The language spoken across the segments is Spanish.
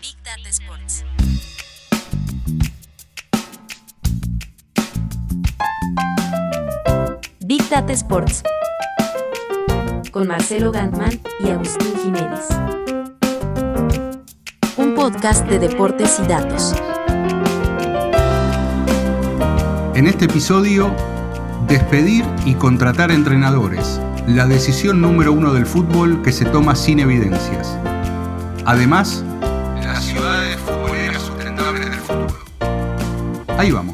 Big Data Sports. Big Data Sports. Con Marcelo Gantman y Agustín Jiménez. Un podcast de deportes y datos. En este episodio, despedir y contratar entrenadores. La decisión número uno del fútbol que se toma sin evidencias. Además, las ciudades futboleras sustentables del futuro. Ahí vamos.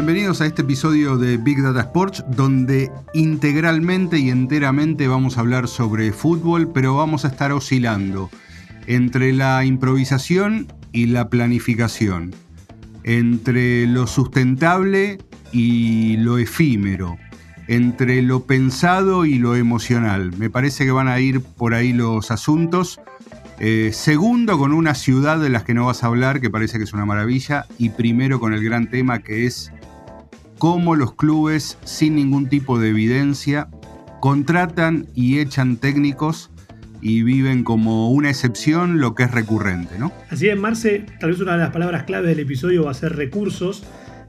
Bienvenidos a este episodio de Big Data Sports, donde integralmente y enteramente vamos a hablar sobre fútbol, pero vamos a estar oscilando entre la improvisación y la planificación, entre lo sustentable y lo efímero, entre lo pensado y lo emocional. Me parece que van a ir por ahí los asuntos. Eh, segundo, con una ciudad de las que no vas a hablar, que parece que es una maravilla. Y primero, con el gran tema que es cómo los clubes, sin ningún tipo de evidencia, contratan y echan técnicos y viven como una excepción lo que es recurrente, ¿no? Así es, Marce, tal vez una de las palabras claves del episodio va a ser recursos,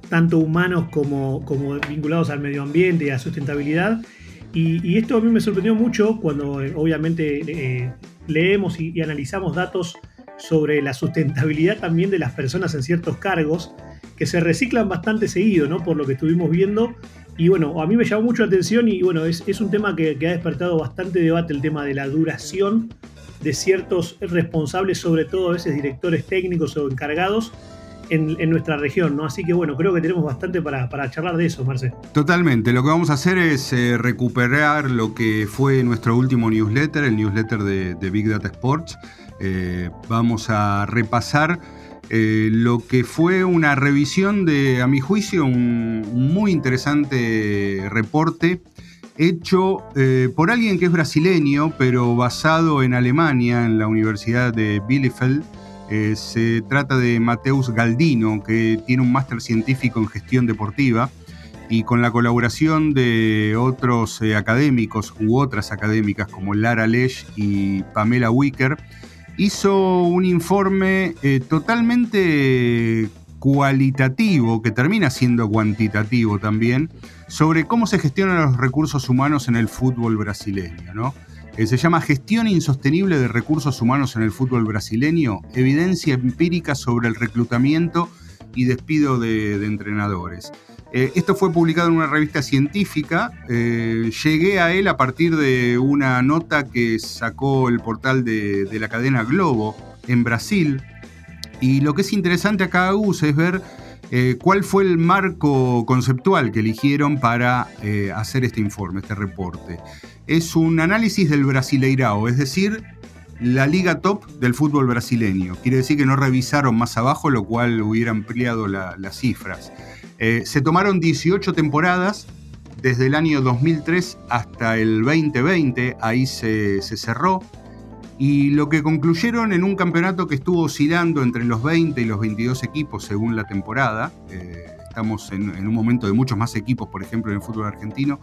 tanto humanos como, vinculados al medio ambiente y a sustentabilidad. Y, esto a mí me sorprendió mucho cuando eh, obviamente eh, leemos y analizamos datos sobre la sustentabilidad también de las personas en ciertos cargos que se reciclan bastante seguido, ¿no? Por lo que estuvimos viendo. Y bueno, a mí me llamó mucho la atención y bueno, es, un tema que, ha despertado bastante debate, el tema de la duración de ciertos responsables, sobre todo a veces directores técnicos o encargados, en, nuestra región, ¿no? Así que bueno, creo que tenemos bastante para, charlar de eso, Marce. Totalmente. Lo que vamos a hacer es eh, recuperar lo que fue nuestro último newsletter, el newsletter de, Big Data Sports. Eh, vamos a repasar eh, lo que fue una revisión de, a mi juicio, un, muy interesante reporte hecho eh, por alguien que es brasileño, pero basado en Alemania, en la Universidad de Bielefeld. Eh, se trata de Mateus Galdino, que tiene un máster científico en gestión deportiva y con la colaboración de otros académicos u otras académicas como Lara Lesch y Pamela Wicker, hizo un informe eh, totalmente cualitativo, que termina siendo cuantitativo también, sobre cómo se gestionan los recursos humanos en el fútbol brasileño. Eh, se llama Gestión Insostenible de Recursos Humanos en el Fútbol Brasileño, evidencia empírica sobre el reclutamiento y despido de entrenadores. Eh, esto fue publicado en una revista científica. Eh, llegué a él a partir de una nota que sacó el portal de, la cadena Globo en Brasil. Y lo que es interesante acá, Agus, es ver eh, cuál fue el marco conceptual que eligieron para hacer este informe, este reporte. Es un análisis del Brasileirao, es decir, la liga top del fútbol brasileño. Quiere decir que no revisaron más abajo, lo cual hubiera ampliado las cifras. Eh, se tomaron 18 temporadas desde el año 2003 hasta el 2020, ahí se, cerró, y lo que concluyeron en un campeonato que estuvo oscilando entre los 20 y los 22 equipos según la temporada, eh, estamos en, en, un momento de muchos más equipos, por ejemplo, en el fútbol argentino,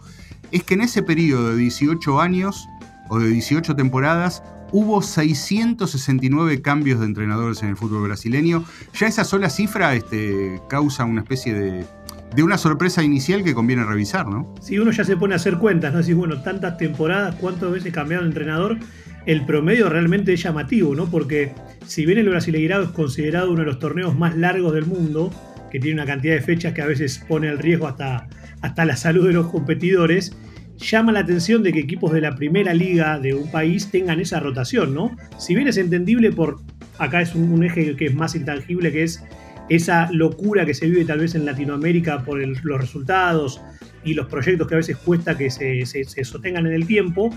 es que en ese periodo de 18 años o de 18 temporadas hubo 669 cambios de entrenadores en el fútbol brasileño. Ya esa sola cifra este, causa una especie de, una sorpresa inicial que conviene revisar, ¿no? Si uno ya se pone a hacer cuentas, ¿no? Decís, bueno, tantas temporadas, ¿cuántas veces cambiado de entrenador? El promedio realmente es llamativo, ¿no? Porque si bien el Brasileirado es considerado uno de los torneos más largos del mundo, que tiene una cantidad de fechas que a veces pone al riesgo hasta, hasta la salud de los competidores, llama la atención de que equipos de la primera liga de un país tengan esa rotación, ¿no? Si bien es entendible por, acá es un, eje que es más intangible, que es esa locura que se vive tal vez en Latinoamérica por los resultados y los proyectos que a veces cuesta que se, sostengan en el tiempo,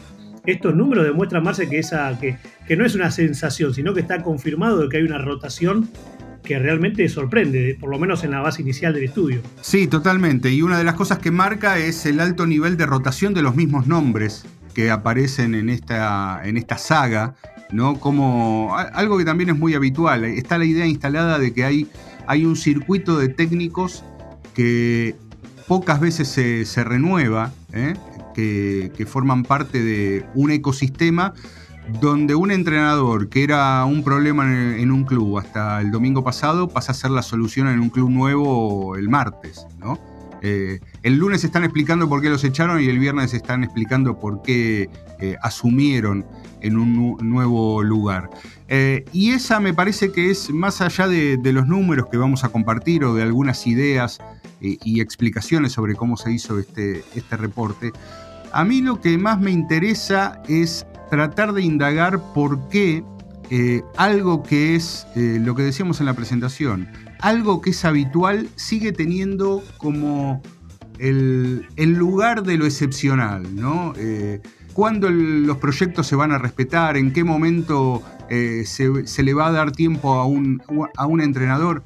estos números demuestran, más que, esa, que, que no es una sensación, sino que está confirmado de que hay una rotación que realmente sorprende, por lo menos en la base inicial del estudio. Sí, totalmente. Y una de las cosas que marca es el alto nivel de rotación de los mismos nombres que aparecen en esta, en esta saga ¿no? Como algo que también es muy habitual. Está la idea instalada de que hay, hay un circuito de técnicos que pocas veces se, renueva, ¿eh? que, que forman parte de un ecosistema donde un entrenador que era un problema en, un club hasta el domingo pasado pasa a ser la solución en un club nuevo el martes, ¿no? Eh, el lunes están explicando por qué los echaron y el viernes están explicando por qué eh, asumieron en un nuevo lugar. Eh, y esa me parece que es más allá de, los números que vamos a compartir o de algunas ideas y explicaciones sobre cómo se hizo este, este reporte. A mí lo que más me interesa es tratar de indagar por qué eh, algo que es, eh, lo que decíamos en la presentación, algo que es habitual sigue teniendo como el, lugar de lo excepcional, ¿no? Eh, ¿Cuándo los proyectos se van a respetar? ¿En qué momento se, le va a dar tiempo a un, a un entrenador?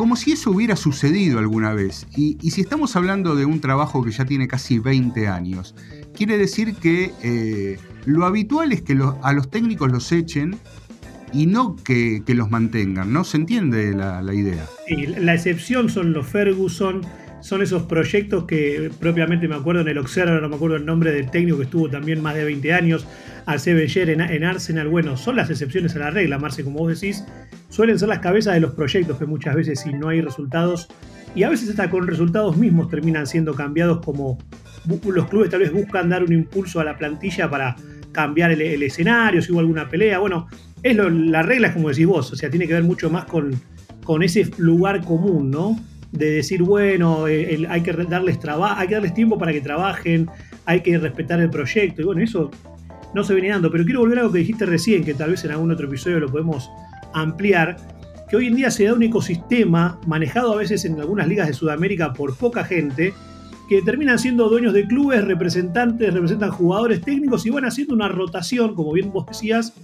como si eso hubiera sucedido alguna vez. Y, si estamos hablando de un trabajo que ya tiene casi 20 años, quiere decir que eh, lo habitual es que a los técnicos los echen y no que, los mantengan, ¿no? ¿Se entiende la, idea? Sí, la excepción son los Ferguson, son esos proyectos que propiamente me acuerdo en el Observer, no me acuerdo el nombre del técnico que estuvo también más de 20 años, Arce en, en Arsenal, bueno, son las excepciones a la regla, Marce, como vos decís, suelen ser las cabezas de los proyectos que muchas veces si no hay resultados, y a veces hasta con resultados mismos terminan siendo cambiados como los clubes tal vez buscan dar un impulso a la plantilla para cambiar el, escenario, si hubo alguna pelea, bueno, es la regla es como decís vos, o sea, tiene que ver mucho más con, con ese lugar común, ¿no? De decir, bueno, eh, hay, que darles hay que darles tiempo para que trabajen, hay que respetar el proyecto, y bueno, eso no se viene dando. Pero quiero volver a algo que dijiste recién, que tal vez en algún otro episodio lo podemos ampliar, que hoy en día se da un ecosistema manejado a veces en algunas ligas de Sudamérica por poca gente, que terminan siendo dueños de clubes, representantes, representan jugadores técnicos y van haciendo una rotación, como bien vos decías,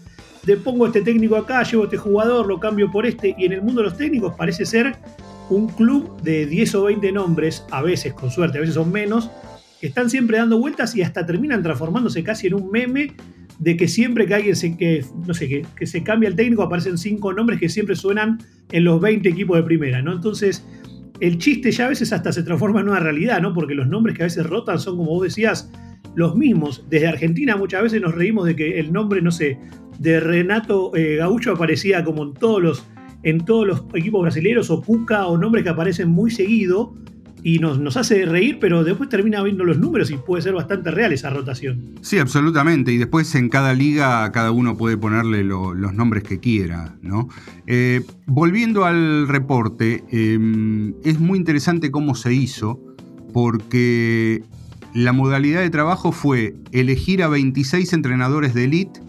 de pongo este técnico acá, llevo este jugador, lo cambio por este, y en el mundo de los técnicos parece ser un club de 10 o 20 nombres, a veces con suerte, a veces son menos, están siempre dando vueltas y hasta terminan transformándose casi en un meme de que siempre que alguien se, que, no sé, que, que, se cambia el técnico aparecen cinco nombres que siempre suenan en los 20 equipos de primera, ¿no? Entonces, el chiste ya a veces hasta se transforma en una realidad, ¿no? Porque los nombres que a veces rotan son, como vos decías, los mismos. Desde Argentina muchas veces nos reímos de que el nombre, no sé, de Renato eh, Gaucho aparecía como en todos los en todos los equipos brasileños o Cuca o nombres que aparecen muy seguido y nos, hace reír, pero después termina viendo los números y puede ser bastante real esa rotación. Sí, absolutamente. Y después en cada liga cada uno puede ponerle los nombres que quiera. ¿no? Eh, volviendo al reporte, em, es muy interesante cómo se hizo, porque la modalidad de trabajo fue elegir a 26 entrenadores de elite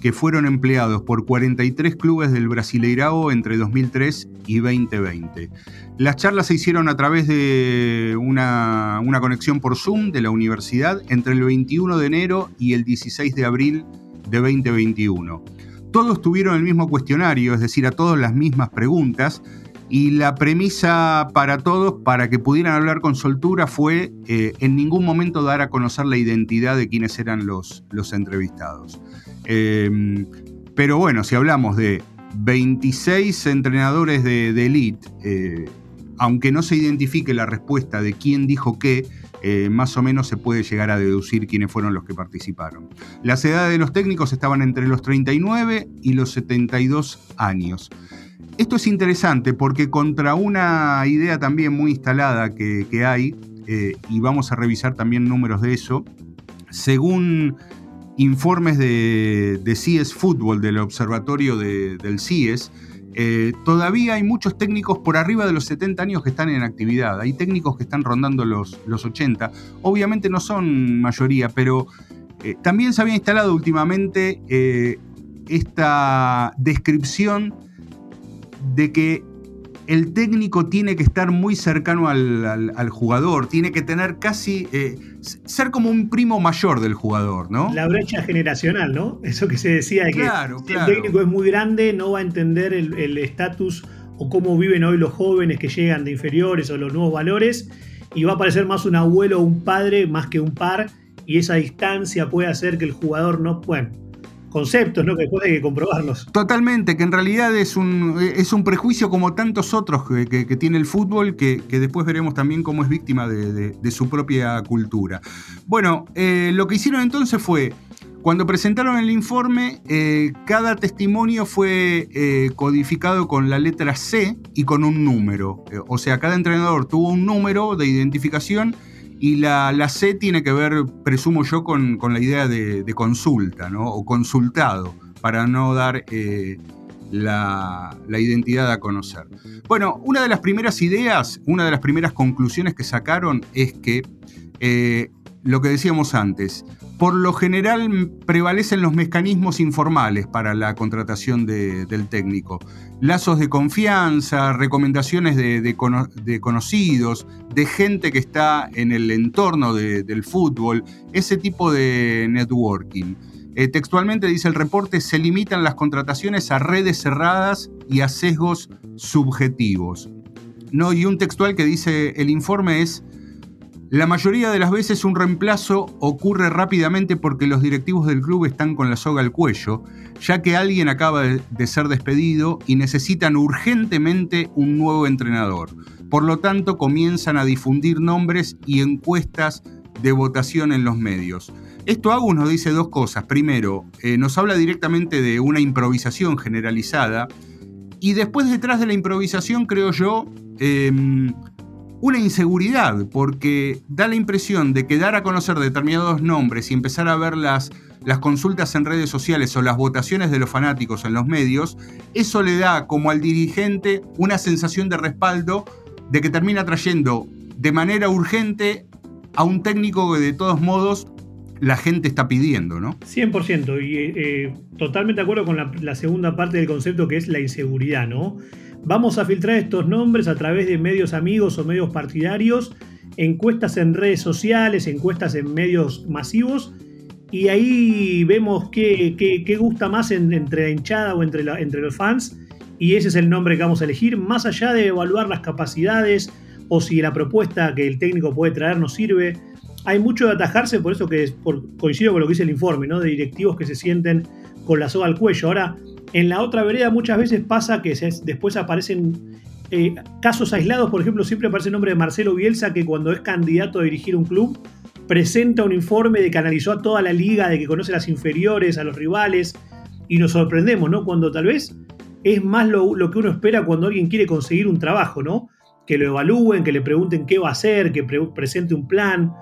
que fueron empleados por 43 clubes del Brasileirao entre 2003 y 2020. Las charlas se hicieron a través de una, conexión por Zoom de la universidad entre el 21 de enero y el 16 de abril de 2021. Todos tuvieron el mismo cuestionario, es decir, a todos las mismas preguntas, y la premisa para todos, para que pudieran hablar con soltura, fue eh, en ningún momento dar a conocer la identidad de quienes eran los, los entrevistados. Em, pero bueno, si hablamos de 26 entrenadores de, elite, eh, aunque no se identifique la respuesta de quién dijo qué, eh, más o menos se puede llegar a deducir quiénes fueron los que participaron. Las edades de los técnicos estaban entre los 39 y los 72 años. Esto es interesante porque contra una idea también muy instalada que, hay, eh, y vamos a revisar también números de eso, según informes de, CIES Fútbol, del observatorio del CIES, eh, todavía hay muchos técnicos por arriba de los 70 años que están en actividad. Hay técnicos que están rondando los, los 80. Obviamente no son mayoría, pero eh, también se había instalado últimamente esta descripción de que el técnico tiene que estar muy cercano al, jugador, tiene que tener casi, eh, ser como un primo mayor del jugador, ¿no? La brecha generacional, ¿no? Eso que se decía de que si el técnico es muy grande, no va a entender el estatus o cómo viven hoy los jóvenes que llegan de inferiores o los nuevos valores, y va a parecer más un abuelo o un padre más que un par, y esa distancia puede hacer que el jugador no, bueno, conceptos, ¿no? Que después hay que comprobarlos. Totalmente, que en realidad es un, es un prejuicio como tantos otros que, tiene el fútbol, que, después veremos también cómo es víctima de, su propia cultura. Bueno, eh, lo que hicieron entonces fue cuando presentaron el informe, eh, cada testimonio fue eh, codificado con la letra C y con un número. O sea, cada entrenador tuvo un número de identificación y la, C tiene que ver, presumo yo, con, la idea de, consulta, ¿no? O consultado, para no dar la, la, identidad a conocer. Bueno, una de las primeras ideas, una de las primeras conclusiones que sacaron es que lo que decíamos antes, por lo general prevalecen los mecanismos informales para la contratación del técnico. Lazos de confianza, recomendaciones de, conocidos, de gente que está en el entorno del fútbol, ese tipo de networking. Eh, textualmente dice el reporte, se limitan las contrataciones a redes cerradas y a sesgos subjetivos. No, y un textual que dice el informe es la mayoría de las veces un reemplazo ocurre rápidamente porque los directivos del club están con la soga al cuello, ya que alguien acaba de ser despedido y necesitan urgentemente un nuevo entrenador. Por lo tanto, comienzan a difundir nombres y encuestas de votación en los medios. Esto Agus nos dice dos cosas. Primero, eh, nos habla directamente de una improvisación generalizada y después detrás de la improvisación, creo yo, em, una inseguridad, porque da la impresión de que dar a conocer determinados nombres y empezar a ver las, las consultas en redes sociales o las votaciones de los fanáticos en los medios, eso le da como al dirigente una sensación de respaldo de que termina trayendo de manera urgente a un técnico que de todos modos la gente está pidiendo, ¿no? 100%, y eh, totalmente de acuerdo con la segunda parte del concepto que es la inseguridad, ¿no? Vamos a filtrar estos nombres a través de medios amigos o medios partidarios, encuestas en redes sociales, encuestas en medios masivos, y ahí vemos qué, gusta más entre la hinchada o entre, entre los fans, y ese es el nombre que vamos a elegir, más allá de evaluar las capacidades o si la propuesta que el técnico puede traer nos sirve. Hay mucho de atajarse, por eso que coincido con lo que dice el informe, ¿no? de directivos que se sienten con la soga al cuello. Ahora, en la otra vereda muchas veces pasa que después aparecen eh, casos aislados, por ejemplo, siempre aparece el nombre de Marcelo Bielsa, que cuando es candidato a dirigir un club, presenta un informe de que analizó a toda la liga, de que conoce las inferiores, a los rivales, y nos sorprendemos, ¿no? Cuando tal vez es más lo, que uno espera cuando alguien quiere conseguir un trabajo, ¿no? Que lo evalúen, que le pregunten qué va a hacer, que presente un plan.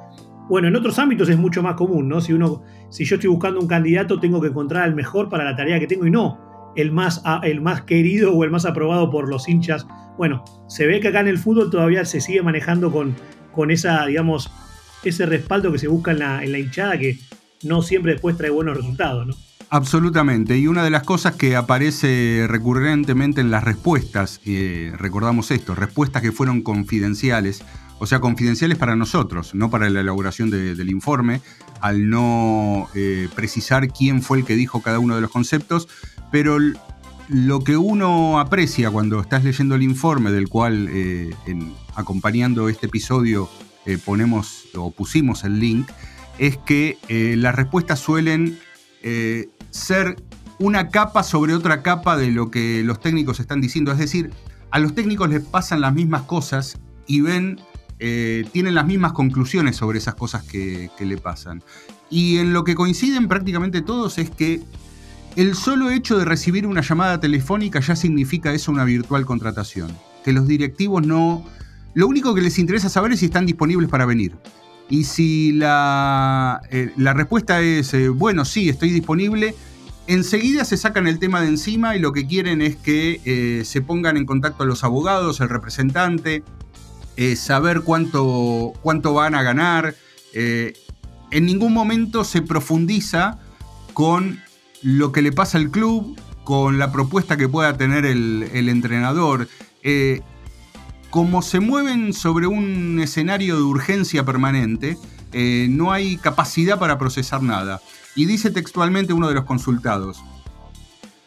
Bueno, en otros ámbitos es mucho más común, ¿no? Si, uno, si yo estoy buscando un candidato, tengo que encontrar al mejor para la tarea que tengo y no el más, el más querido o el más aprobado por los hinchas. Bueno, se ve que acá en el fútbol todavía se sigue manejando con, con esa, digamos, ese respaldo que se busca en la, en la hinchada que no siempre después trae buenos resultados, ¿no? Absolutamente, y una de las cosas que aparece recurrentemente en las respuestas, eh, recordamos esto, respuestas que fueron confidenciales, o sea, confidenciales para nosotros, no para la elaboración del informe, al no eh, precisar quién fue el que dijo cada uno de los conceptos, pero lo que uno aprecia cuando estás leyendo el informe del cual eh, acompañando este episodio eh, ponemos o pusimos el link, es que las respuestas suelen ser una capa sobre otra capa de lo que los técnicos están diciendo. Es decir, a los técnicos les pasan las mismas cosas y ven, tienen las mismas conclusiones sobre esas cosas que, le pasan. Y en lo que coinciden prácticamente todos es que el solo hecho de recibir una llamada telefónica ya significa eso una virtual contratación. Que los directivos no... Lo único que les interesa saber es si están disponibles para venir. Y si la, eh, la respuesta es, eh, bueno, sí, estoy disponible, enseguida se sacan el tema de encima y lo que quieren es que eh, se pongan en contacto los abogados, el representante, saber cuánto, cuánto van a ganar. en ningún momento se profundiza con lo que le pasa al club, con la propuesta que pueda tener el, entrenador. Eh, como se mueven sobre un escenario de urgencia permanente, eh, no hay capacidad para procesar nada. Y dice textualmente uno de los consultados,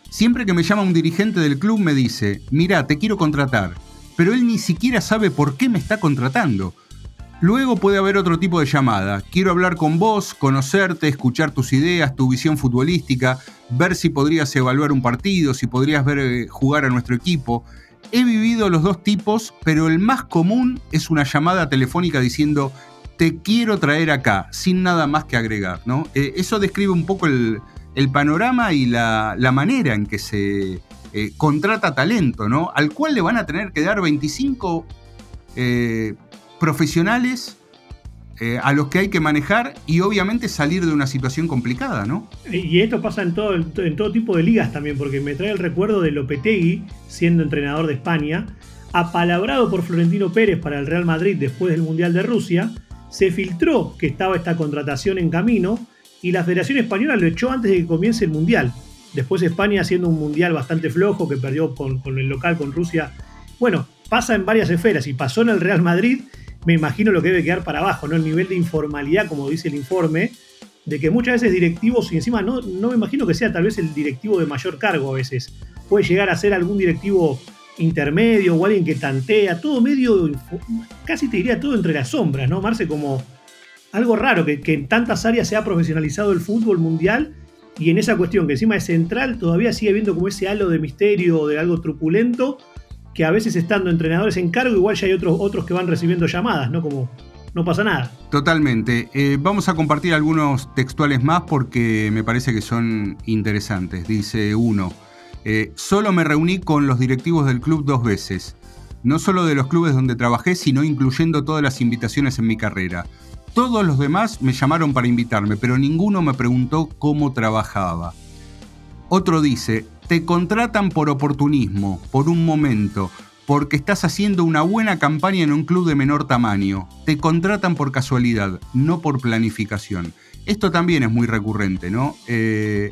siempre que me llama un dirigente del club me dice, mira, te quiero contratar, pero él ni siquiera sabe por qué me está contratando. Luego puede haber otro tipo de llamada. Quiero hablar con vos, conocerte, escuchar tus ideas, tu visión futbolística, ver si podrías evaluar un partido, si podrías ver eh, jugar a nuestro equipo. He vivido los dos tipos, pero el más común es una llamada telefónica diciendo te quiero traer acá, sin nada más que agregar. ¿no? Eh, eso describe un poco el, panorama y la, manera en que se eh, contrata talento, ¿no? al cual le van a tener que dar 25 profesionales eh, a los que hay que manejar y obviamente salir de una situación complicada, ¿no? Y esto pasa en todo, en todo tipo de ligas también, porque me trae el recuerdo de Lopetegui, siendo entrenador de España, apalabrado por Florentino Pérez para el Real Madrid después del Mundial de Rusia, se filtró que estaba esta contratación en camino y la Federación Española lo echó antes de que comience el Mundial. Después España haciendo un Mundial bastante flojo que perdió con, el local, con Rusia. Bueno, pasa en varias esferas y pasó en el Real Madrid me imagino lo que debe quedar para abajo, ¿no? El nivel de informalidad, como dice el informe, de que muchas veces directivos, y encima no, no me imagino que sea tal vez el directivo de mayor cargo a veces, puede llegar a ser algún directivo intermedio o alguien que tantea, todo medio, casi te diría todo entre las sombras, ¿no? Marce, como algo raro, que, que en tantas áreas se ha profesionalizado el fútbol mundial y en esa cuestión que encima es central, todavía sigue viendo como ese halo de misterio, de algo truculento, que a veces estando entrenadores en cargo, igual ya hay otros, otros que van recibiendo llamadas, ¿no? Como no pasa nada. Totalmente. Eh, vamos a compartir algunos textuales más porque me parece que son interesantes. Dice uno, eh, solo me reuní con los directivos del club dos veces. No solo de los clubes donde trabajé, sino incluyendo todas las invitaciones en mi carrera. Todos los demás me llamaron para invitarme, pero ninguno me preguntó cómo trabajaba. Otro dice, te contratan por oportunismo, por un momento, porque estás haciendo una buena campaña en un club de menor tamaño. Te contratan por casualidad, no por planificación. Esto también es muy recurrente, ¿no? Eh,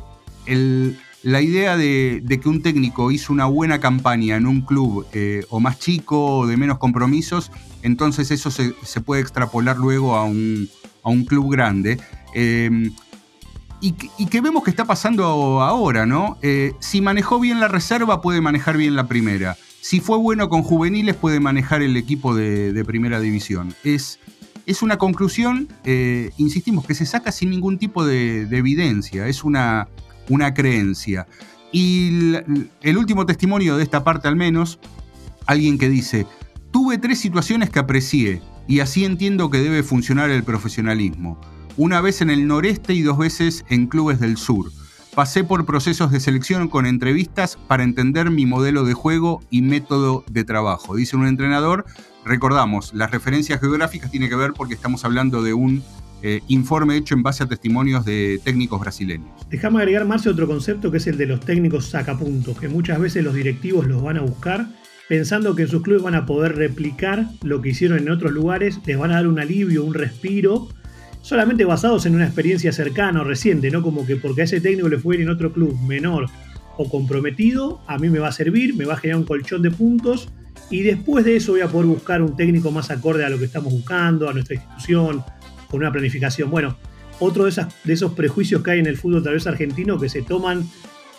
la idea de, que un técnico hizo una buena campaña en un club eh, o más chico o de menos compromisos, entonces eso se, puede extrapolar luego a un, club grande. Eh, y, que vemos que está pasando ahora, ¿no? Eh, si manejó bien la reserva, puede manejar bien la primera. Si fue bueno con juveniles, puede manejar el equipo de, primera división. Es, es una conclusión, eh, insistimos, que se saca sin ningún tipo de, evidencia, es una, una creencia. Y el último testimonio de esta parte al menos, alguien que dice, tuve tres situaciones que aprecié y así entiendo que debe funcionar el profesionalismo una vez en el noreste y dos veces en clubes del sur. Pasé por procesos de selección con entrevistas para entender mi modelo de juego y método de trabajo. Dice un entrenador, recordamos, las referencias geográficas tienen que ver porque estamos hablando de un eh, informe hecho en base a testimonios de técnicos brasileños. Déjame agregar, más otro concepto que es el de los técnicos sacapuntos, que muchas veces los directivos los van a buscar pensando que en sus clubes van a poder replicar lo que hicieron en otros lugares, les van a dar un alivio, un respiro solamente basados en una experiencia cercana o reciente, no como que porque a ese técnico le fue en otro club menor o comprometido, a mí me va a servir, me va a generar un colchón de puntos y después de eso voy a poder buscar un técnico más acorde a lo que estamos buscando, a nuestra institución, con una planificación. Bueno, otro de, esas, de esos prejuicios que hay en el fútbol tal vez argentino que se toman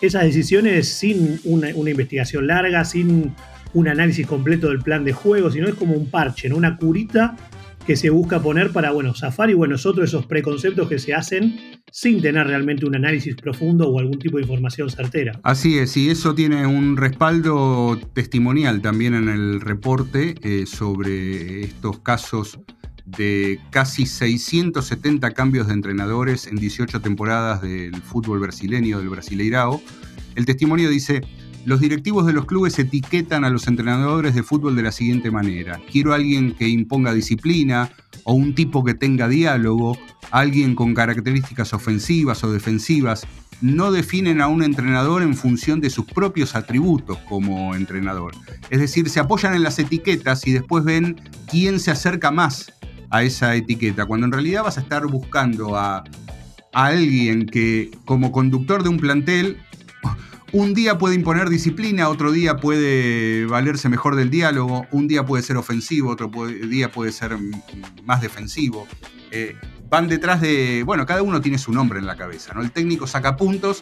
esas decisiones sin una, investigación larga, sin un análisis completo del plan de juego, sino es como un parche, ¿no? una curita que se busca poner para, bueno, zafar y bueno, nosotros esos preconceptos que se hacen sin tener realmente un análisis profundo o algún tipo de información certera. Así es, y eso tiene un respaldo testimonial también en el reporte eh, sobre estos casos de casi 670 cambios de entrenadores en 18 temporadas del fútbol brasileño, del Brasileirao. El testimonio dice, los directivos de los clubes etiquetan a los entrenadores de fútbol de la siguiente manera. Quiero a alguien que imponga disciplina o un tipo que tenga diálogo, alguien con características ofensivas o defensivas. No definen a un entrenador en función de sus propios atributos como entrenador. Es decir, se apoyan en las etiquetas y después ven quién se acerca más a esa etiqueta, cuando en realidad vas a estar buscando a, a alguien que como conductor de un plantel un día puede imponer disciplina, otro día puede valerse mejor del diálogo, un día puede ser ofensivo, otro día puede ser más defensivo. Eh, van detrás de, bueno, cada uno tiene su nombre en la cabeza, ¿no? El técnico saca puntos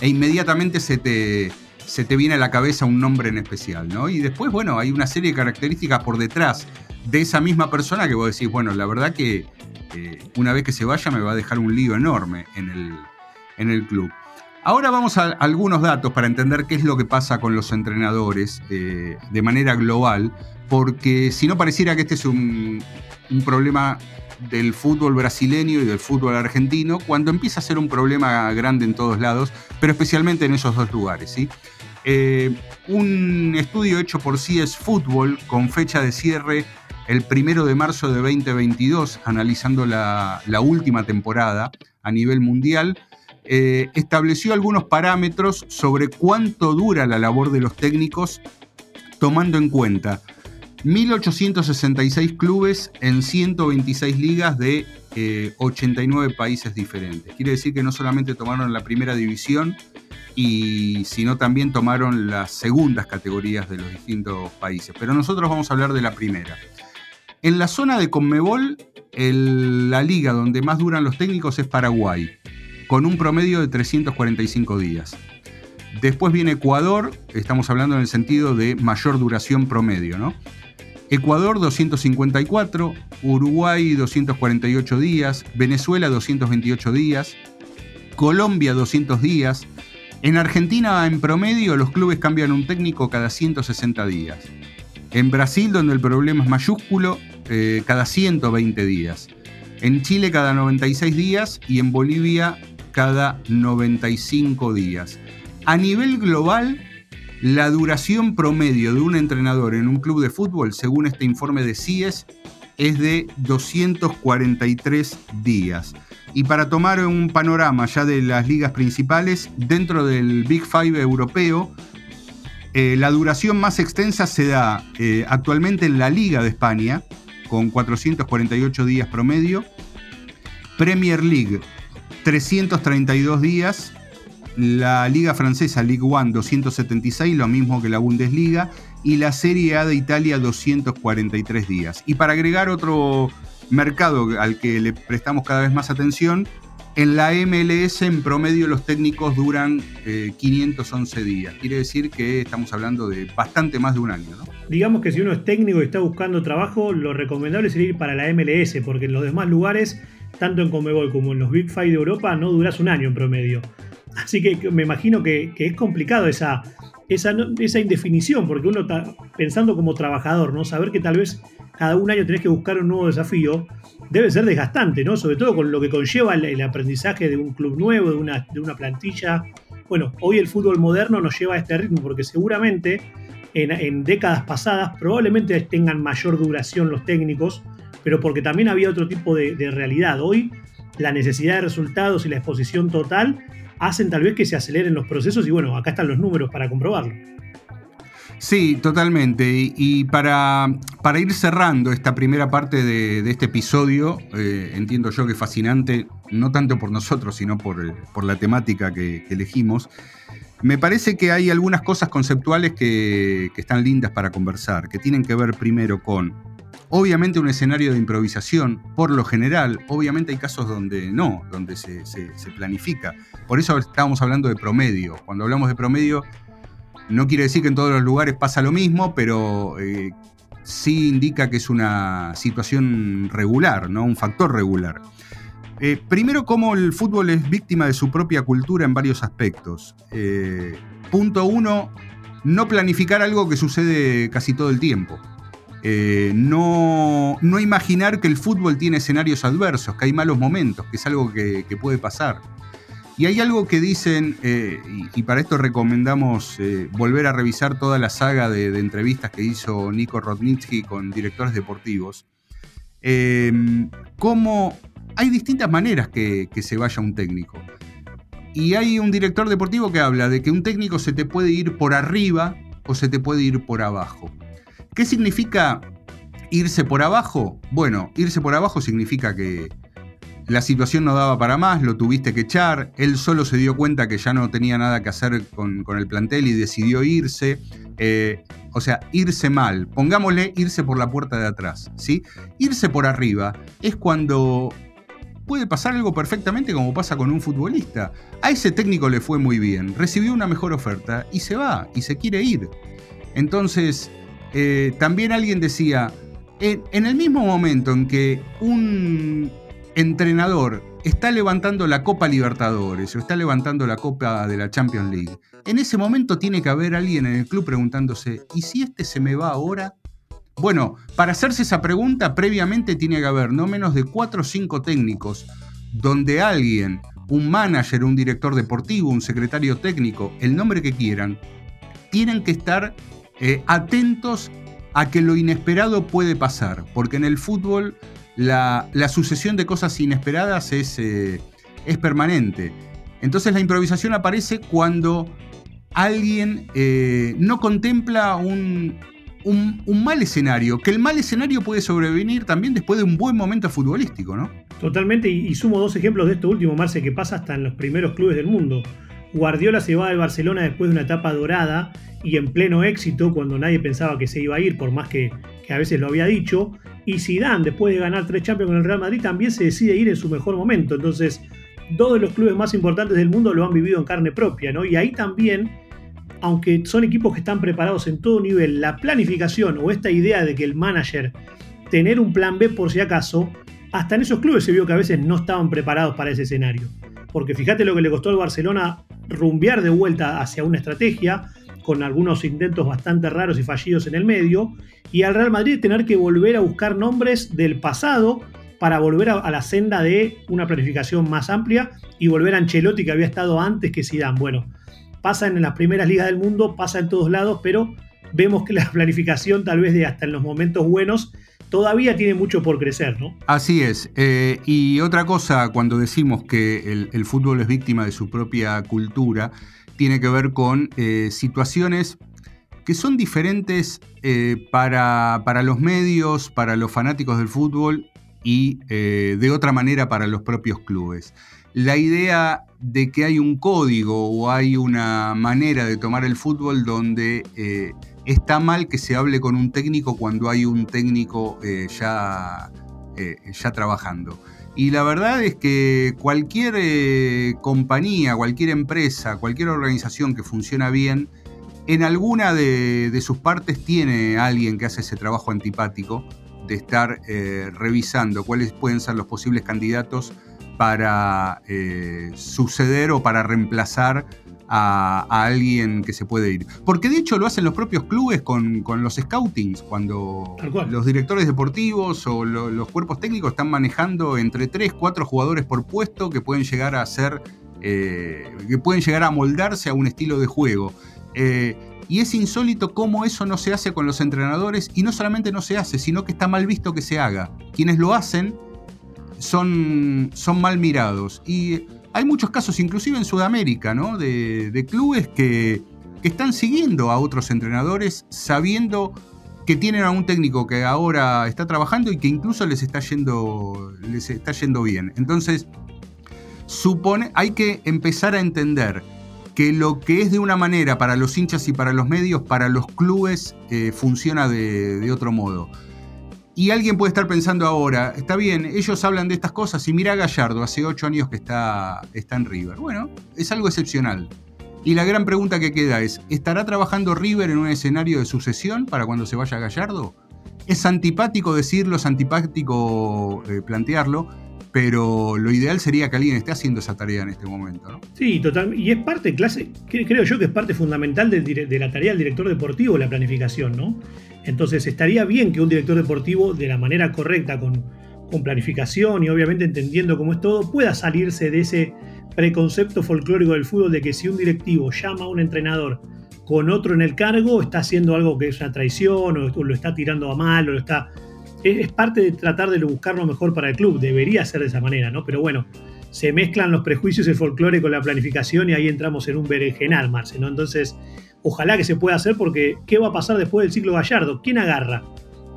e inmediatamente se te, se te viene a la cabeza un nombre en especial, ¿no? Y después, bueno, hay una serie de características por detrás de esa misma persona que vos decís, bueno, la verdad que eh, una vez que se vaya me va a dejar un lío enorme en el, en el club. Ahora vamos a algunos datos para entender qué es lo que pasa con los entrenadores eh, de manera global, porque si no pareciera que este es un, problema del fútbol brasileño y del fútbol argentino, cuando empieza a ser un problema grande en todos lados, pero especialmente en esos dos lugares. ¿sí? Eh, un estudio hecho por CS Fútbol con fecha de cierre el primero de marzo de 2022, analizando la, última temporada a nivel mundial, eh, estableció algunos parámetros sobre cuánto dura la labor de los técnicos, tomando en cuenta 1.866 clubes en 126 ligas de 89 eh, países diferentes. Quiere decir que no solamente tomaron la primera división, y sino también tomaron las segundas categorías de los distintos países. Pero nosotros vamos a hablar de la primera. En la zona de Conmebol, la liga donde más duran los técnicos es Paraguay, con un promedio de 345 días. Después viene Ecuador, estamos hablando en el sentido de mayor duración promedio, ¿no? Ecuador 254, Uruguay 248 días, Venezuela 228 días, Colombia 200 días. En Argentina en promedio los clubes cambian un técnico cada 160 días. En Brasil, donde el problema es mayúsculo, eh, cada 120 días. En Chile cada 96 días y en Bolivia cada 95 días. A nivel global, la duración promedio de un entrenador en un club de fútbol, según este informe de CIES, es de 243 días. Y para tomar un panorama ya de las ligas principales, dentro del Big Five europeo, eh, la duración más extensa se da eh, actualmente en la Liga de España, con 448 días promedio. Premier League, 332 días. La Liga Francesa, Ligue 1, 276, lo mismo que la Bundesliga. Y la Serie A de Italia, 243 días. Y para agregar otro mercado al que le prestamos cada vez más atención, en la MLS en promedio los técnicos duran 511 eh, días. Quiere decir que estamos hablando de bastante más de un año. ¿no? Digamos que si uno es técnico y está buscando trabajo, lo recomendable sería ir para la MLS, porque en los demás lugares, tanto en Comebol como en los Big Five de Europa, no duras un año en promedio. Así que me imagino que, es complicado esa, esa, indefinición, porque uno está pensando como trabajador, ¿no? Saber que tal vez cada un año tenés que buscar un nuevo desafío debe ser desgastante, ¿no? Sobre todo con lo que conlleva el, aprendizaje de un club nuevo, de una, de una, plantilla. Bueno, hoy el fútbol moderno nos lleva a este ritmo porque seguramente en, décadas pasadas probablemente tengan mayor duración los técnicos, pero porque también había otro tipo de, realidad. Hoy la necesidad de resultados y la exposición total hacen tal vez que se aceleren los procesos y bueno, acá están los números para comprobarlo. Sí, totalmente. Y, para, para, ir cerrando esta primera parte de, este episodio, eh, entiendo yo que fascinante, no tanto por nosotros, sino por, eh, la temática que, elegimos, me parece que hay algunas cosas conceptuales que, están lindas para conversar, que tienen que ver primero con, obviamente, un escenario de improvisación, por lo general, obviamente hay casos donde no, donde se, se planifica. Por eso estábamos hablando de promedio. Cuando hablamos de promedio no quiere decir que en todos los lugares pasa lo mismo, pero eh, sí indica que es una situación regular, ¿no? un factor regular. Eh, primero, cómo el fútbol es víctima de su propia cultura en varios aspectos. Eh, punto uno, no planificar algo que sucede casi todo el tiempo. No, imaginar que el fútbol tiene escenarios adversos, que hay malos momentos, que es algo que puede pasar. Y hay algo que dicen, eh, y, para esto recomendamos eh, volver a revisar toda la saga de, entrevistas que hizo Nico Rodnitsky con directores deportivos, eh, cómo hay distintas maneras que se vaya un técnico. Y hay un director deportivo que habla de que un técnico se te puede ir por arriba o se te puede ir por abajo. ¿Qué significa irse por abajo? Bueno, irse por abajo significa que la situación no daba para más, lo tuviste que echar, él solo se dio cuenta que ya no tenía nada que hacer con, el plantel y decidió irse. Eh, o sea, irse mal, pongámosle irse por la puerta de atrás, ¿sí? Irse por arriba es cuando puede pasar algo perfectamente como pasa con un futbolista. A ese técnico le fue muy bien, recibió una mejor oferta y se va, y se quiere ir. Entonces, eh, también alguien decía, en, el mismo momento en que un entrenador está levantando la Copa Libertadores o está levantando la Copa de la Champions League, en ese momento tiene que haber alguien en el club preguntándose, ¿y si este se me va ahora? Bueno, para hacerse esa pregunta previamente tiene que haber no menos de cuatro o cinco técnicos donde alguien, un manager, un director deportivo, un secretario técnico, el nombre que quieran, tienen que estar eh, atentos a que lo inesperado puede pasar, porque en el fútbol la, sucesión de cosas inesperadas es, eh, es, permanente. Entonces la improvisación aparece cuando alguien eh, no contempla un, un, mal escenario, que el mal escenario puede sobrevenir también después de un buen momento futbolístico, ¿no? Totalmente, y, sumo dos ejemplos de esto último, Marce, que pasa hasta en los primeros clubes del mundo. Guardiola se va del Barcelona después de una etapa dorada y en pleno éxito, cuando nadie pensaba que se iba a ir, por más que, a veces lo había dicho. Y Zidane, después de ganar tres Champions con el Real Madrid, también se decide ir en su mejor momento. Entonces, dos de los clubes más importantes del mundo lo han vivido en carne propia, ¿no? Y ahí también, aunque son equipos que están preparados en todo nivel, la planificación o esta idea de que el manager tener un plan B por si acaso, hasta en esos clubes se vio que a veces no estaban preparados para ese escenario. Porque fíjate lo que le costó al Barcelona rumbear de vuelta hacia una estrategia, con algunos intentos bastante raros y fallidos en el medio, y al Real Madrid tener que volver a buscar nombres del pasado para volver a, la senda de una planificación más amplia y volver a Ancelotti que había estado antes que Zidane. Bueno, pasa en las primeras ligas del mundo, pasa en todos lados, pero vemos que la planificación tal vez de hasta en los momentos buenos todavía tiene mucho por crecer, ¿no? Así es. Eh, y otra cosa, cuando decimos que el, fútbol es víctima de su propia cultura, tiene que ver con eh, situaciones que son diferentes eh, para, los medios, para los fanáticos del fútbol y de otra manera para los propios clubes. La idea de que hay un código o hay una manera de tomar el fútbol donde está mal que se hable con un técnico cuando hay un técnico ya, ya trabajando. Y la verdad es que cualquier eh, compañía, cualquier empresa, cualquier organización que funciona bien, en alguna de, sus partes tiene alguien que hace ese trabajo antipático de estar eh, revisando cuáles pueden ser los posibles candidatos para eh, suceder o para reemplazar a, alguien que se puede ir. Porque de hecho lo hacen los propios clubes con, los scoutings, cuando los directores deportivos o los cuerpos técnicos están manejando entre 3, 4 jugadores por puesto que pueden llegar a ser, eh, que pueden llegar a moldarse a un estilo de juego. Eh, y es insólito cómo eso no se hace con los entrenadores y no solamente no se hace, sino que está mal visto que se haga. Quienes lo hacen son, son mal mirados. Y hay muchos casos, inclusive en Sudamérica, ¿no? de, clubes que, están siguiendo a otros entrenadores sabiendo que tienen a un técnico que ahora está trabajando y que incluso les está yendo, les está yendo bien. Entonces, supone, hay que empezar a entender que lo que es de una manera para los hinchas y para los medios, para los clubes eh, funciona de otro modo. Y alguien puede estar pensando ahora, está bien, ellos hablan de estas cosas y mira Gallardo, hace ocho años que está, está en River. Bueno, es algo excepcional. Y la gran pregunta que queda es, ¿estará trabajando River en un escenario de sucesión para cuando se vaya Gallardo? Es antipático decirlo, es antipático eh, plantearlo, pero lo ideal sería que alguien esté haciendo esa tarea en este momento, ¿no? Sí, total. Y es parte, clase, creo yo que es parte fundamental de, la tarea del director deportivo, la planificación, ¿no? Entonces estaría bien que un director deportivo, de la manera correcta, con, planificación y obviamente entendiendo cómo es todo, pueda salirse de ese preconcepto folclórico del fútbol de que si un directivo llama a un entrenador con otro en el cargo, está haciendo algo que es una traición o, lo está tirando a mal o lo está... Es, parte de tratar de buscar lo mejor para el club, debería ser de esa manera, ¿no? Pero bueno, se mezclan los prejuicios y el folclore con la planificación y ahí entramos en un berenjenal, Marce, ¿no? Entonces Ojalá que se pueda hacer porque ¿qué va a pasar después del ciclo Gallardo? ¿Quién agarra?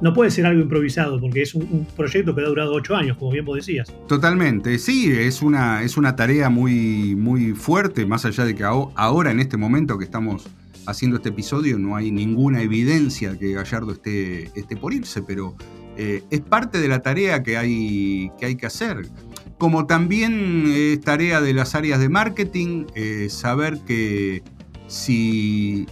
No puede ser algo improvisado porque es un, proyecto que ha durado ocho años, como bien vos decías. Totalmente, sí, es una, es una tarea muy, muy fuerte, más allá de que ahora en este momento que estamos haciendo este episodio no hay ninguna evidencia que Gallardo esté, esté por irse, pero eh, es parte de la tarea que hay que, hacer. Como también es tarea de las áreas de marketing, eh, saber que si,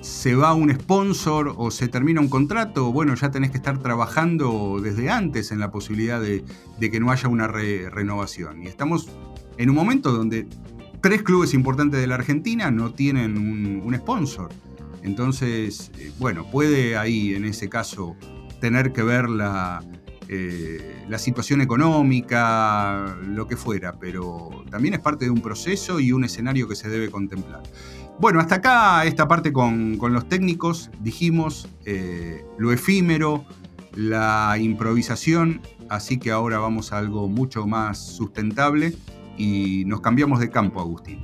se va un sponsor o se termina un contrato, bueno, ya tenés que estar trabajando desde antes en la posibilidad de, que no haya una renovación. Y estamos en un momento donde tres clubes importantes de la Argentina no tienen un, sponsor. Entonces, eh, bueno, puede ahí en ese caso tener que ver la, eh, la situación económica, lo que fuera, pero también es parte de un proceso y un escenario que se debe contemplar. Bueno, hasta acá esta parte con, los técnicos, dijimos eh, lo efímero, la improvisación, así que ahora vamos a algo mucho más sustentable y nos cambiamos de campo, Agustín.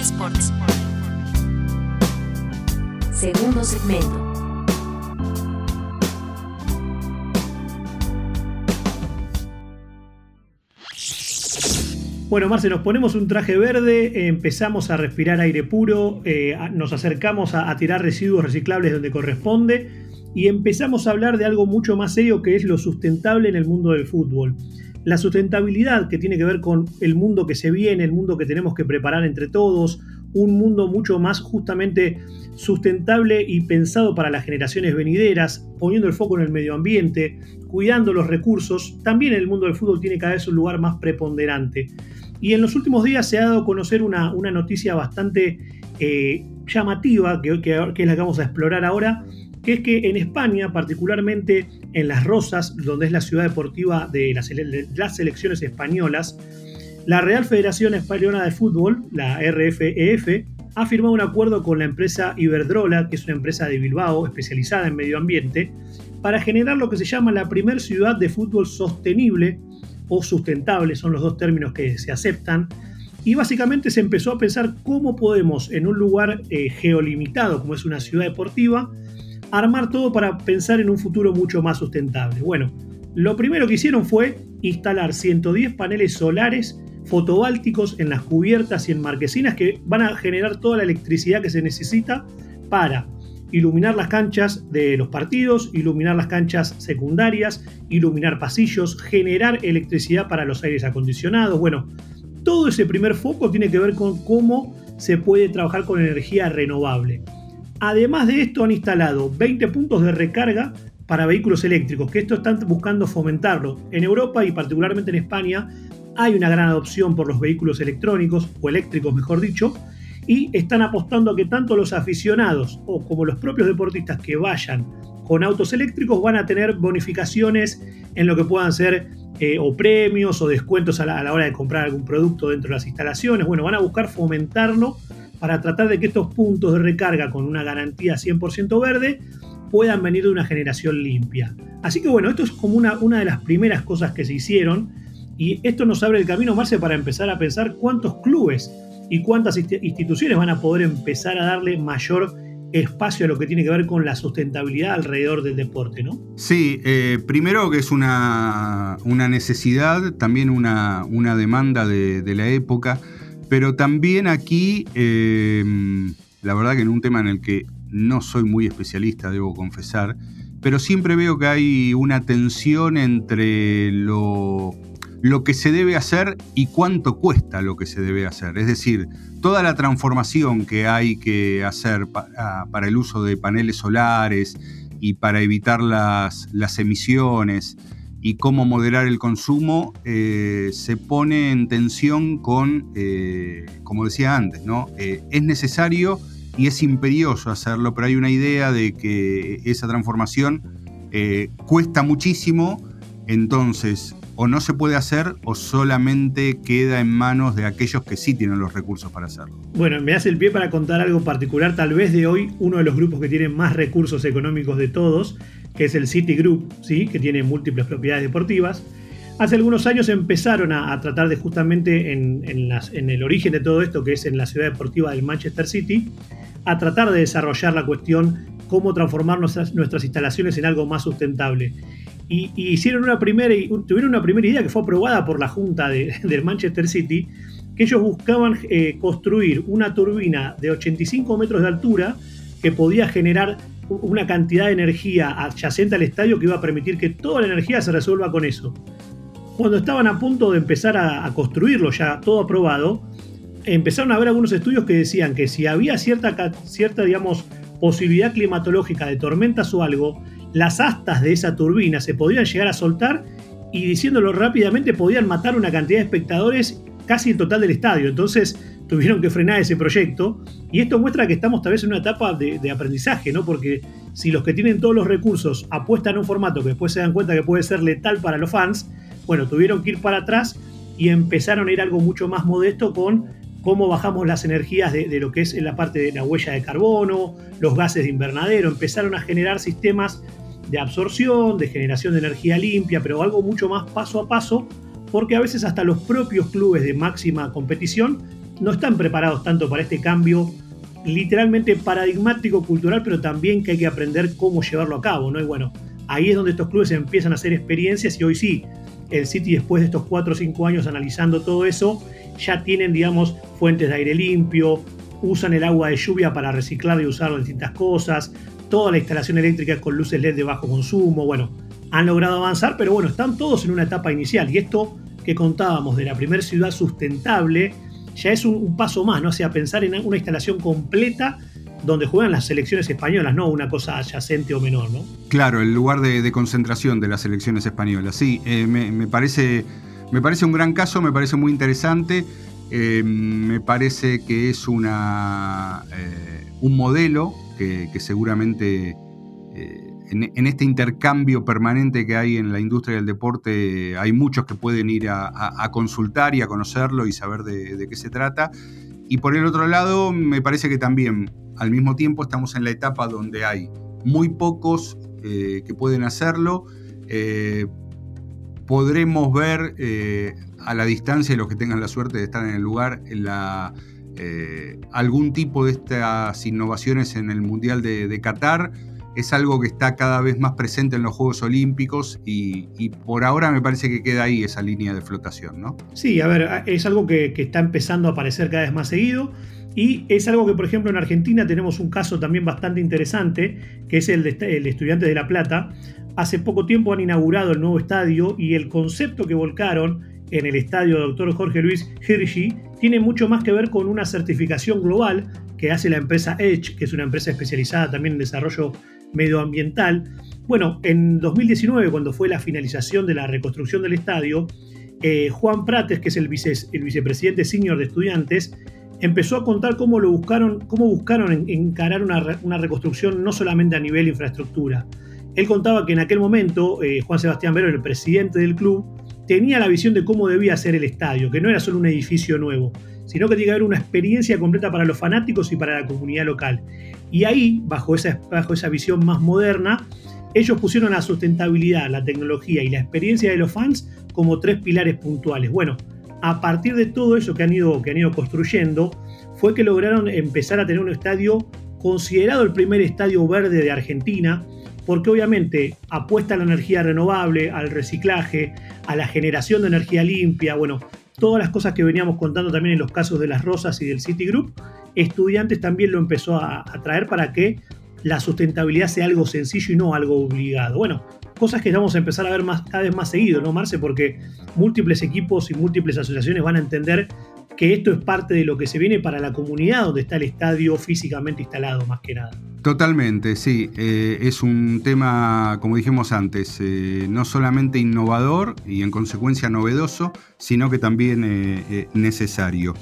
Sports. Segundo segmento. Bueno, Marce, nos ponemos un traje verde, empezamos a respirar aire puro, eh, nos acercamos a, tirar residuos reciclables donde corresponde y empezamos a hablar de algo mucho más serio que es lo sustentable en el mundo del fútbol. La sustentabilidad que tiene que ver con el mundo que se viene, el mundo que tenemos que preparar entre todos, un mundo mucho más justamente sustentable y pensado para las generaciones venideras, poniendo el foco en el medio ambiente, cuidando los recursos, también el mundo del fútbol tiene cada vez un lugar más preponderante. Y en los últimos días se ha dado a conocer una, noticia bastante eh, llamativa, que, es la que vamos a explorar ahora, que es que en España, particularmente en Las Rosas, donde es la ciudad deportiva de las, las selecciones españolas, la Real Federación Española de Fútbol, la RFEF, e ha firmado un acuerdo con la empresa Iberdrola, que es una empresa de Bilbao especializada en medio ambiente, para generar lo que se llama la primer ciudad de fútbol sostenible o sustentable, son los dos términos que se aceptan, y básicamente se empezó a pensar cómo podemos en un lugar eh, geolimitado como es una ciudad deportiva, armar todo para pensar en un futuro mucho más sustentable. Bueno, lo primero que hicieron fue instalar 110 paneles solares fotoválticos en las cubiertas y en marquesinas que van a generar toda la electricidad que se necesita para iluminar las canchas de los partidos, iluminar las canchas secundarias, iluminar pasillos, generar electricidad para los aires acondicionados. Bueno, todo ese primer foco tiene que ver con cómo se puede trabajar con energía renovable. Además de esto han instalado 20 puntos de recarga para vehículos eléctricos, que esto están buscando fomentarlo. En Europa y particularmente en España hay una gran adopción por los vehículos electrónicos, o eléctricos mejor dicho, y están apostando a que tanto los aficionados o como los propios deportistas que vayan con autos eléctricos van a tener bonificaciones en lo que puedan ser eh, o premios o descuentos a la, hora de comprar algún producto dentro de las instalaciones. Bueno, van a buscar fomentarlo para tratar de que estos puntos de recarga con una garantía 100% verde puedan venir de una generación limpia. Así que bueno, esto es como una, una de las primeras cosas que se hicieron y esto nos abre el camino, Marce, para empezar a pensar cuántos clubes y cuántas instituciones van a poder empezar a darle mayor espacio a lo que tiene que ver con la sustentabilidad alrededor del deporte, ¿no? Sí, eh, primero que es una, necesidad, también una, una demanda de, la época, pero también aquí, eh, la verdad que en un tema en el que no soy muy especialista, debo confesar, pero siempre veo que hay una tensión entre lo lo que se debe hacer y cuánto cuesta lo que se debe hacer. Es decir, toda la transformación que hay que hacer para, el uso de paneles solares y para evitar las, emisiones y cómo moderar el consumo eh, se pone en tensión con, eh, como decía antes, ¿no? Eh, es necesario y es imperioso hacerlo, pero hay una idea de que esa transformación cuesta muchísimo, entonces o no se puede hacer o solamente queda en manos de aquellos que sí tienen los recursos para hacerlo. Bueno, me hace el pie para contar algo particular, tal vez de hoy uno de los grupos que tiene más recursos económicos de todos, que es el City Group, ¿sí? que tiene múltiples propiedades deportivas. Hace algunos años empezaron a, tratar de justamente en, en el origen de todo esto, que es en la ciudad deportiva del Manchester City, a tratar de desarrollar la cuestión cómo transformar nuestras, nuestras instalaciones en algo más sustentable y, hicieron una primera, tuvieron una primera idea que fue aprobada por la Junta de, del Manchester City, que ellos buscaban eh, construir una turbina de 85 metros de altura que podía generar una cantidad de energía adyacente al estadio que iba a permitir que toda la energía se resuelva con eso. Cuando estaban a punto de empezar a, construirlo, ya todo aprobado, empezaron a haber algunos estudios que decían que si había cierta, cierta digamos, posibilidad climatológica de tormentas o algo, las astas de esa turbina se podían llegar a soltar y diciéndolo rápidamente podían matar una cantidad de espectadores casi el total del estadio. Entonces tuvieron que frenar ese proyecto y esto muestra que estamos tal vez en una etapa de, de, aprendizaje, ¿no? Porque si los que tienen todos los recursos apuestan a un formato que después se dan cuenta que puede ser letal para los fans, bueno, tuvieron que ir para atrás y empezaron a ir algo mucho más modesto con cómo bajamos las energías de, lo que es la parte de la huella de carbono, los gases de invernadero, empezaron a generar sistemas de absorción, de generación de energía limpia, pero algo mucho más paso a paso, porque a veces hasta los propios clubes de máxima competición no están preparados tanto para este cambio literalmente paradigmático cultural, pero también que hay que aprender cómo llevarlo a cabo, ¿no? Y bueno, ahí es donde estos clubes empiezan a hacer experiencias y hoy sí, el City después de estos 4 o 5 años analizando todo eso, ya tienen, digamos, fuentes de aire limpio, usan el agua de lluvia para reciclar y usarlo en distintas cosas, toda la instalación eléctrica con luces LED de bajo consumo, bueno, han logrado avanzar, pero bueno, están todos en una etapa inicial y esto que contábamos de la primera ciudad sustentable ya es un, paso más, ¿no? O sea, pensar en una instalación completa donde juegan las selecciones españolas, no una cosa adyacente o menor, ¿no? Claro, el lugar de, concentración de las selecciones españolas, sí, eh, me, parece, me parece un gran caso, me parece muy interesante, eh, me parece que es una, eh, un modelo que, seguramente en, este intercambio permanente que hay en la industria del deporte hay muchos que pueden ir a, consultar y a conocerlo y saber de, qué se trata. Y por el otro lado, me parece que también al mismo tiempo estamos en la etapa donde hay muy pocos eh, que pueden hacerlo. Eh, podremos ver eh, a la distancia, los que tengan la suerte de estar en el lugar, algún tipo de estas innovaciones en el Mundial de, Qatar. Es algo que está cada vez más presente en los Juegos Olímpicos y, por ahora me parece que queda ahí esa línea de flotación, ¿no? Sí, a ver, es algo que, está empezando a aparecer cada vez más seguido. Y es algo que, por ejemplo, en Argentina tenemos un caso también bastante interesante, que es el de, el Estudiantes de La Plata. Hace poco tiempo han inaugurado el nuevo estadio y el concepto que volcaron en el estadio Dr. Jorge Luis Hirschi tiene mucho más que ver con una certificación global que hace la empresa Edge, que es una empresa especializada también en desarrollo medioambiental. Bueno, en 2019, cuando fue la finalización de la reconstrucción del estadio, eh, Juan Prates, que es el, el vicepresidente senior de estudiantes, empezó a contar cómo lo buscaron, cómo buscaron encarar una, reconstrucción no solamente a nivel infraestructura. Él contaba que en aquel momento eh, Juan Sebastián Vero, el presidente del club, tenía la visión de cómo debía ser el estadio, que no era solo un edificio nuevo, sino que tenía que haber una experiencia completa para los fanáticos y para la comunidad local. Y ahí, bajo esa, bajo esa visión más moderna, ellos pusieron la sustentabilidad, la tecnología y la experiencia de los fans como tres pilares puntuales. Bueno, a partir de todo eso que han ido, que han ido construyendo, fue que lograron empezar a tener un estadio considerado el primer estadio verde de Argentina, porque obviamente apuesta a la energía renovable, al reciclaje, a la generación de energía limpia, bueno, todas las cosas que veníamos contando también en los casos de las Rosas y del Citigroup, estudiantes también lo empezó a, traer para que la sustentabilidad sea algo sencillo y no algo obligado. Bueno, cosas que vamos a empezar a ver más, cada vez más seguido, ¿no, Marce? Porque múltiples equipos y múltiples asociaciones van a entender que esto es parte de lo que se viene para la comunidad donde está el estadio físicamente instalado, más que nada. Totalmente, sí. Eh, es un tema, como dijimos antes, eh, no solamente innovador y en consecuencia novedoso, sino que también eh, necesario.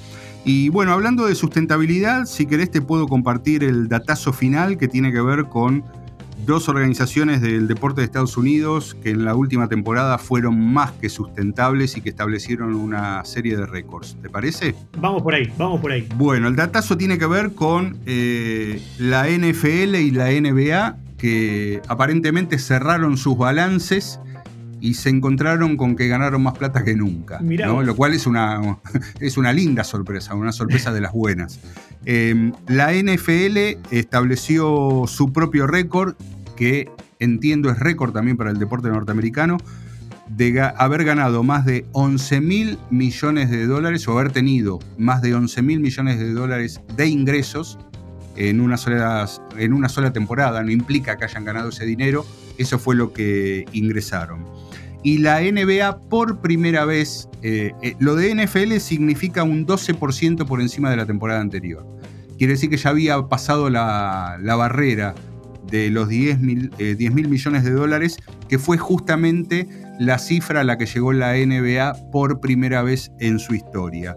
Y bueno, hablando de sustentabilidad, si querés te puedo compartir el datazo final que tiene que ver con dos organizaciones del deporte de Estados Unidos que en la última temporada fueron más que sustentables y que establecieron una serie de récords. ¿Te parece? Vamos por ahí, vamos por ahí. Bueno, el datazo tiene que ver con eh, la NFL y la NBA que aparentemente cerraron sus balances y se encontraron con que ganaron más plata que nunca, ¿no? lo cual es una, es una linda sorpresa, una sorpresa de las buenas. Em, la NFL estableció su propio récord, que entiendo es récord también para el deporte norteamericano, de haber ganado más de 11 mil millones de dólares o haber tenido más de 11 mil millones de dólares de ingresos en una, sola, en una sola temporada. No implica que hayan ganado ese dinero, eso fue lo que ingresaron. Y la NBA por primera vez, eh, eh, lo de NFL significa un 12% por encima de la temporada anterior. Quiere decir que ya había pasado la, barrera de los 10 mil, eh, millones de dólares, que fue justamente la cifra a la que llegó la NBA por primera vez en su historia.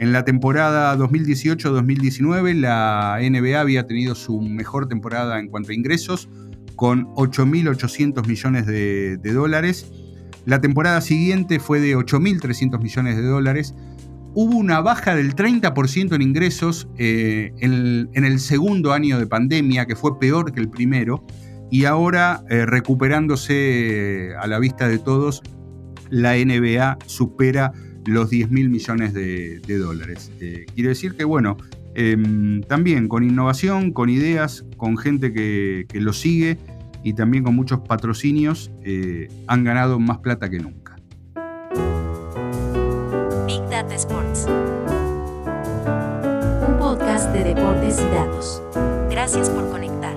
En la temporada 2018-2019 la NBA había tenido su mejor temporada en cuanto a ingresos, con 8.800 millones de, dólares. La temporada siguiente fue de 8.300 millones de dólares. Hubo una baja del 30% en ingresos eh, en, el, segundo año de pandemia, que fue peor que el primero, y ahora eh, recuperándose a la vista de todos, la NBA supera los 10 mil millones de, dólares. Eh, quiere decir que, bueno, em, también con innovación, con ideas, con gente que, lo sigue y también con muchos patrocinios, eh, han ganado más plata que nunca. Big Data Sports. Un podcast de deportes y datos. Gracias por conectar.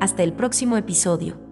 Hasta el próximo episodio.